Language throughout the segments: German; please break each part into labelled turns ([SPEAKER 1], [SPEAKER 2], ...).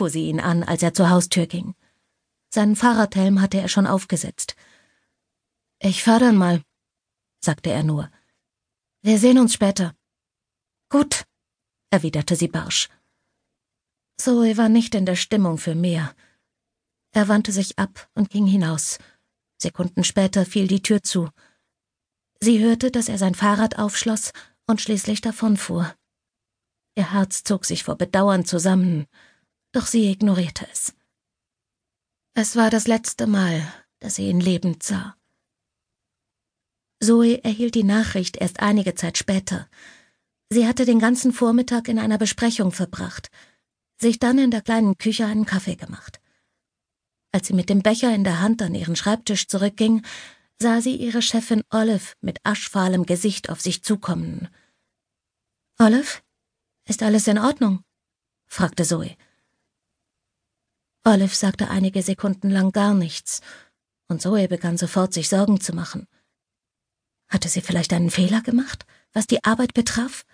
[SPEAKER 1] fuhr sie ihn an, als er zur Haustür ging. Seinen Fahrradhelm hatte er schon aufgesetzt. Ich fahr dann mal, sagte er nur. Wir sehen uns später. Gut, erwiderte sie barsch. Zoe war nicht in der Stimmung für mehr. Er wandte sich ab und ging hinaus. Sekunden später fiel die Tür zu. Sie hörte, dass er sein Fahrrad aufschloss und schließlich davonfuhr. Ihr Herz zog sich vor Bedauern zusammen, doch sie ignorierte es. Es war das letzte Mal, dass sie ihn lebend sah. Zoe erhielt die Nachricht erst einige Zeit später. Sie hatte den ganzen Vormittag in einer Besprechung verbracht, sich dann in der kleinen Küche einen Kaffee gemacht. Als sie mit dem Becher in der Hand an ihren Schreibtisch zurückging, sah sie ihre Chefin Olive mit aschfahlem Gesicht auf sich zukommen. Olive, ist alles in Ordnung? fragte Zoe. Olive sagte einige Sekunden lang gar nichts, und Zoe begann sofort sich Sorgen zu machen. Hatte sie vielleicht einen Fehler gemacht, was die Arbeit betraf?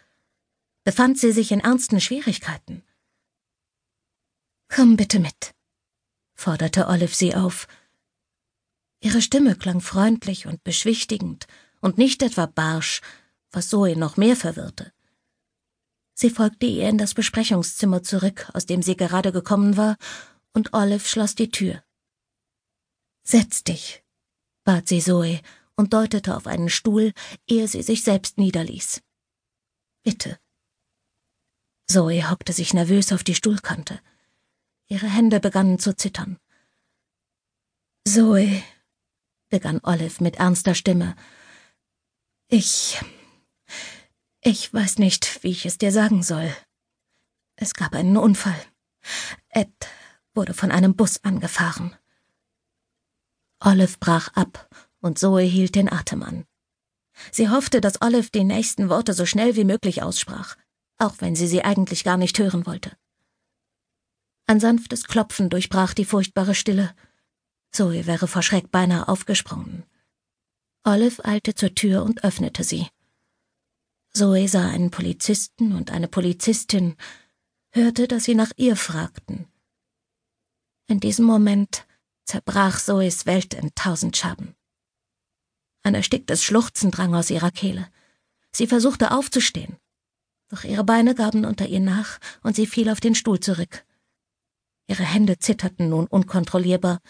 [SPEAKER 1] Befand sie sich in ernsten Schwierigkeiten? Komm bitte mit, forderte Olive sie auf. Ihre Stimme klang freundlich und beschwichtigend und nicht etwa barsch, was Zoe noch mehr verwirrte. Sie folgte ihr in das Besprechungszimmer zurück, aus dem sie gerade gekommen war, und Olive schloss die Tür. Setz dich, bat sie Zoe und deutete auf einen Stuhl, ehe sie sich selbst niederließ. Bitte. Zoe hockte sich nervös auf die Stuhlkante. Ihre Hände begannen zu zittern. Zoe, begann Olive mit ernster Stimme, ich. Ich weiß nicht, wie ich es dir sagen soll. Es gab einen Unfall. Ed wurde von einem Bus angefahren. Olive brach ab und Zoe hielt den Atem an. Sie hoffte, dass Olive die nächsten Worte so schnell wie möglich aussprach, auch wenn sie sie eigentlich gar nicht hören wollte. Ein sanftes Klopfen durchbrach die furchtbare Stille. Zoe wäre vor Schreck beinahe aufgesprungen. Olive eilte zur Tür und öffnete sie. Zoe sah einen Polizisten und eine Polizistin, hörte, dass sie nach ihr fragten. In diesem Moment zerbrach Zoes Welt in tausend Scherben. Ein ersticktes Schluchzen drang aus ihrer Kehle. Sie versuchte aufzustehen, doch ihre Beine gaben unter ihr nach und sie fiel auf den Stuhl zurück. Ihre Hände zitterten nun unkontrollierbar,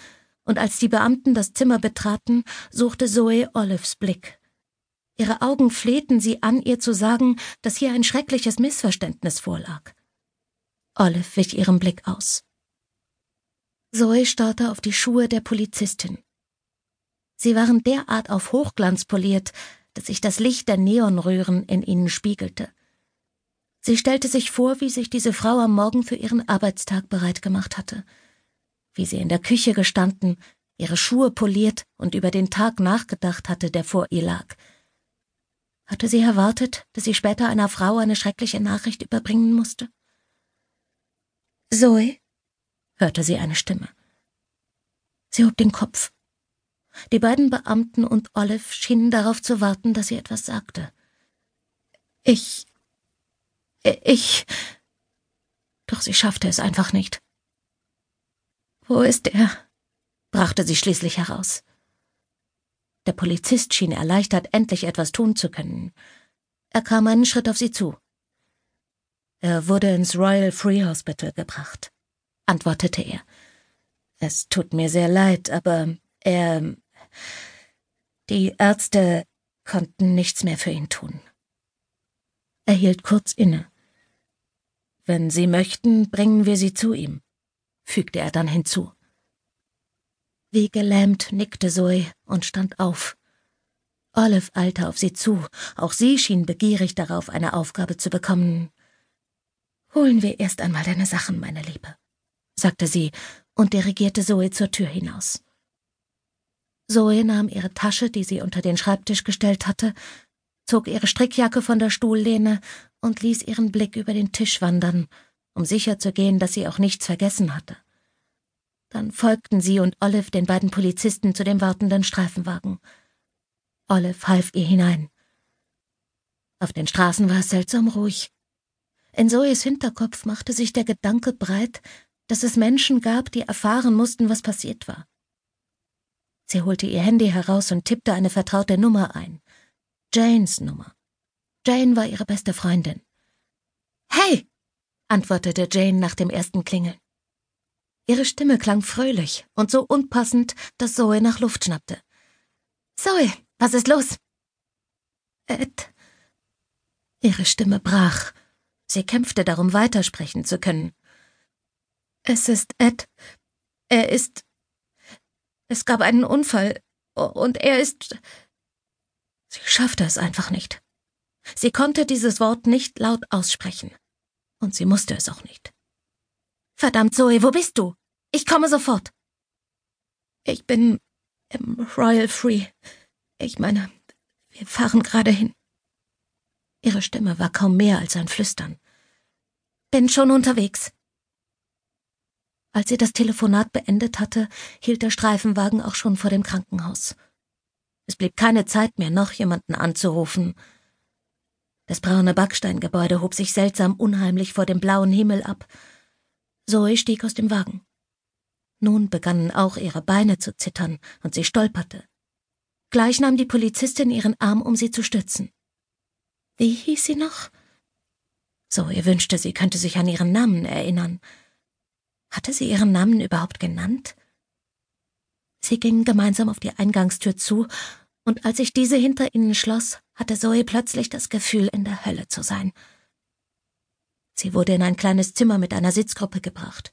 [SPEAKER 1] und als die Beamten das Zimmer betraten, suchte Zoe Olives Blick. Ihre Augen flehten sie an, ihr zu sagen, dass hier ein schreckliches Missverständnis vorlag. Olive wich ihrem Blick aus. Zoe starrte auf die Schuhe der Polizistin. Sie waren derart auf Hochglanz poliert, dass sich das Licht der Neonröhren in ihnen spiegelte. Sie stellte sich vor, wie sich diese Frau am Morgen für ihren Arbeitstag bereit gemacht hatte, wie sie in der Küche gestanden, ihre Schuhe poliert und über den Tag nachgedacht hatte, der vor ihr lag. Hatte sie erwartet, dass sie später einer Frau eine schreckliche Nachricht überbringen musste? Zoe? Hörte sie eine Stimme. Sie hob den Kopf. Die beiden Beamten und Olive schienen darauf zu warten, dass sie etwas sagte. Ich ich. Doch sie schaffte es einfach nicht. Wo ist er? brachte sie schließlich heraus. Der Polizist schien erleichtert, endlich etwas tun zu können. Er kam einen Schritt auf sie zu. Er wurde ins Royal Free Hospital gebracht, antwortete er. Es tut mir sehr leid, aber er. Die Ärzte konnten nichts mehr für ihn tun. Er hielt kurz inne. Wenn Sie möchten, bringen wir Sie zu ihm, fügte er dann hinzu. Wie gelähmt nickte Zoe und stand auf. Olive eilte auf sie zu, auch sie schien begierig darauf, eine Aufgabe zu bekommen. Holen wir erst einmal deine Sachen, meine Liebe, sagte sie und dirigierte Zoe zur Tür hinaus. Zoe nahm ihre Tasche, die sie unter den Schreibtisch gestellt hatte, zog ihre Strickjacke von der Stuhllehne und ließ ihren Blick über den Tisch wandern, um sicherzugehen, dass sie auch nichts vergessen hatte. Dann folgten sie und Olive den beiden Polizisten zu dem wartenden Streifenwagen. Olive half ihr hinein. Auf den Straßen war es seltsam ruhig. In Zoes Hinterkopf machte sich der Gedanke breit, dass es Menschen gab, die erfahren mussten, was passiert war. Sie holte ihr Handy heraus und tippte eine vertraute Nummer ein. Janes Nummer. Jane war ihre beste Freundin. Hey! antwortete Jane nach dem ersten Klingeln. Ihre Stimme klang fröhlich und so unpassend, dass Zoe nach Luft schnappte. Zoe, was ist los? Ed. Ihre Stimme brach. Sie kämpfte darum, weitersprechen zu können. Es ist Ed. Er ist. Es gab einen Unfall und er ist. Sie schaffte es einfach nicht. Sie konnte dieses Wort nicht laut aussprechen. Und sie musste es auch nicht. Verdammt, Zoe, wo bist du? Ich komme sofort. Ich bin im Royal Free. Ich meine, wir fahren gerade hin. Ihre Stimme war kaum mehr als ein Flüstern. Bin schon unterwegs. Als sie das Telefonat beendet hatte, hielt der Streifenwagen auch schon vor dem Krankenhaus. Es blieb keine Zeit mehr, noch jemanden anzurufen. Das braune Backsteingebäude hob sich seltsam unheimlich vor dem blauen Himmel ab. Zoe stieg aus dem Wagen. Nun begannen auch ihre Beine zu zittern, und sie stolperte. Gleich nahm die Polizistin ihren Arm, um sie zu stützen. Wie hieß sie noch? Zoe wünschte, sie könnte sich an ihren Namen erinnern. Hatte sie ihren Namen überhaupt genannt? Sie gingen gemeinsam auf die Eingangstür zu, und als sich diese hinter ihnen schloss, hatte Zoe plötzlich das Gefühl, in der Hölle zu sein. Sie wurde in ein kleines Zimmer mit einer Sitzgruppe gebracht.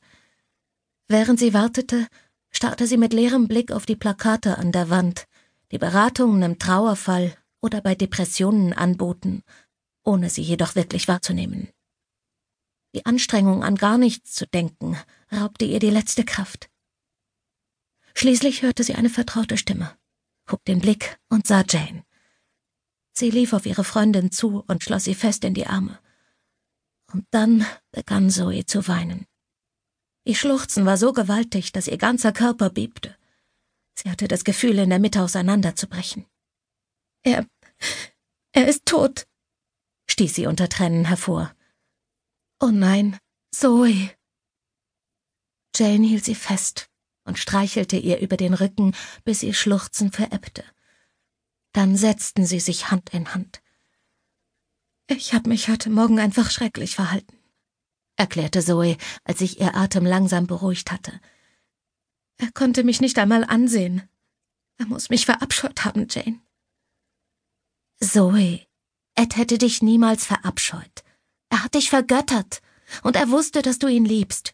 [SPEAKER 1] Während sie wartete, starrte sie mit leerem Blick auf die Plakate an der Wand, die Beratungen im Trauerfall oder bei Depressionen anboten, ohne sie jedoch wirklich wahrzunehmen. Die Anstrengung, an gar nichts zu denken, raubte ihr die letzte Kraft. Schließlich hörte sie eine vertraute Stimme, hob den Blick und sah Jane. Sie lief auf ihre Freundin zu und schloss sie fest in die Arme. Und dann begann Zoe zu weinen. Ihr Schluchzen war so gewaltig, dass ihr ganzer Körper bebte. Sie hatte das Gefühl, in der Mitte auseinanderzubrechen. Er. er ist tot, stieß sie unter Tränen hervor. Oh nein, Zoe. Jane hielt sie fest und streichelte ihr über den Rücken, bis ihr Schluchzen verebbte. Dann setzten sie sich Hand in Hand. Ich habe mich heute Morgen einfach schrecklich verhalten, erklärte Zoe, als sich ihr Atem langsam beruhigt hatte. Er konnte mich nicht einmal ansehen. Er muss mich verabscheut haben, Jane. Zoe, Ed hätte dich niemals verabscheut. Er hat dich vergöttert, und er wusste, dass du ihn liebst.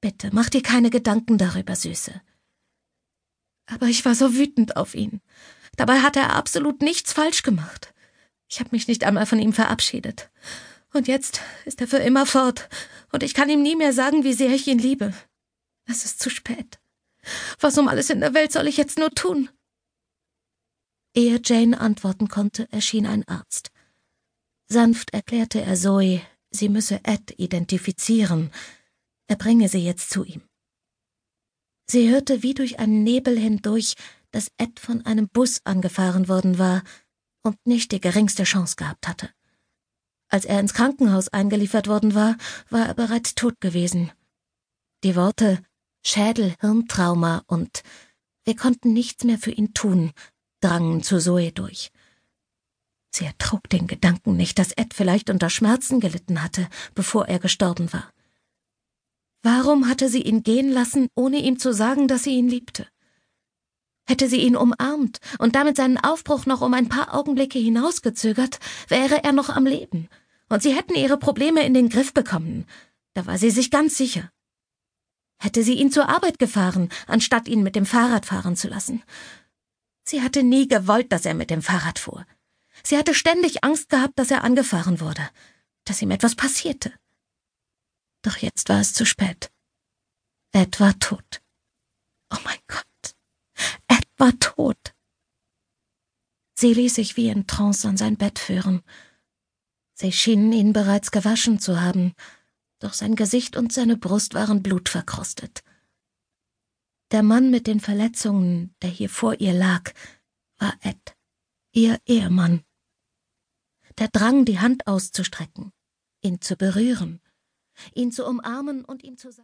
[SPEAKER 1] Bitte, mach dir keine Gedanken darüber, Süße. Aber ich war so wütend auf ihn. Dabei hat er absolut nichts falsch gemacht. Ich habe mich nicht einmal von ihm verabschiedet. Und jetzt ist er für immer fort, und ich kann ihm nie mehr sagen, wie sehr ich ihn liebe. Es ist zu spät. Was um alles in der Welt soll ich jetzt nur tun? Ehe Jane antworten konnte, erschien ein Arzt. Sanft erklärte er Zoe, sie müsse Ed identifizieren. Er bringe sie jetzt zu ihm. Sie hörte wie durch einen Nebel hindurch, dass Ed von einem Bus angefahren worden war und nicht die geringste Chance gehabt hatte. Als er ins Krankenhaus eingeliefert worden war, war er bereits tot gewesen. Die Worte Schädel, Hirntrauma und wir konnten nichts mehr für ihn tun, drangen zu Zoe durch. Sie ertrug den Gedanken nicht, dass Ed vielleicht unter Schmerzen gelitten hatte, bevor er gestorben war. Warum hatte sie ihn gehen lassen, ohne ihm zu sagen, dass sie ihn liebte? Hätte sie ihn umarmt und damit seinen Aufbruch noch um ein paar Augenblicke hinausgezögert, wäre er noch am Leben, und sie hätten ihre Probleme in den Griff bekommen, da war sie sich ganz sicher. Hätte sie ihn zur Arbeit gefahren, anstatt ihn mit dem Fahrrad fahren zu lassen. Sie hatte nie gewollt, dass er mit dem Fahrrad fuhr. Sie hatte ständig Angst gehabt, dass er angefahren wurde, dass ihm etwas passierte. Doch jetzt war es zu spät. Ed war tot. Oh mein Gott. Ed war tot. Sie ließ sich wie in Trance an sein Bett führen. Sie schienen ihn bereits gewaschen zu haben, doch sein Gesicht und seine Brust waren blutverkrustet. Der Mann mit den Verletzungen, der hier vor ihr lag, war Ed, ihr Ehemann der Drang, die Hand auszustrecken, ihn zu berühren, ihn zu umarmen und ihm zu sagen,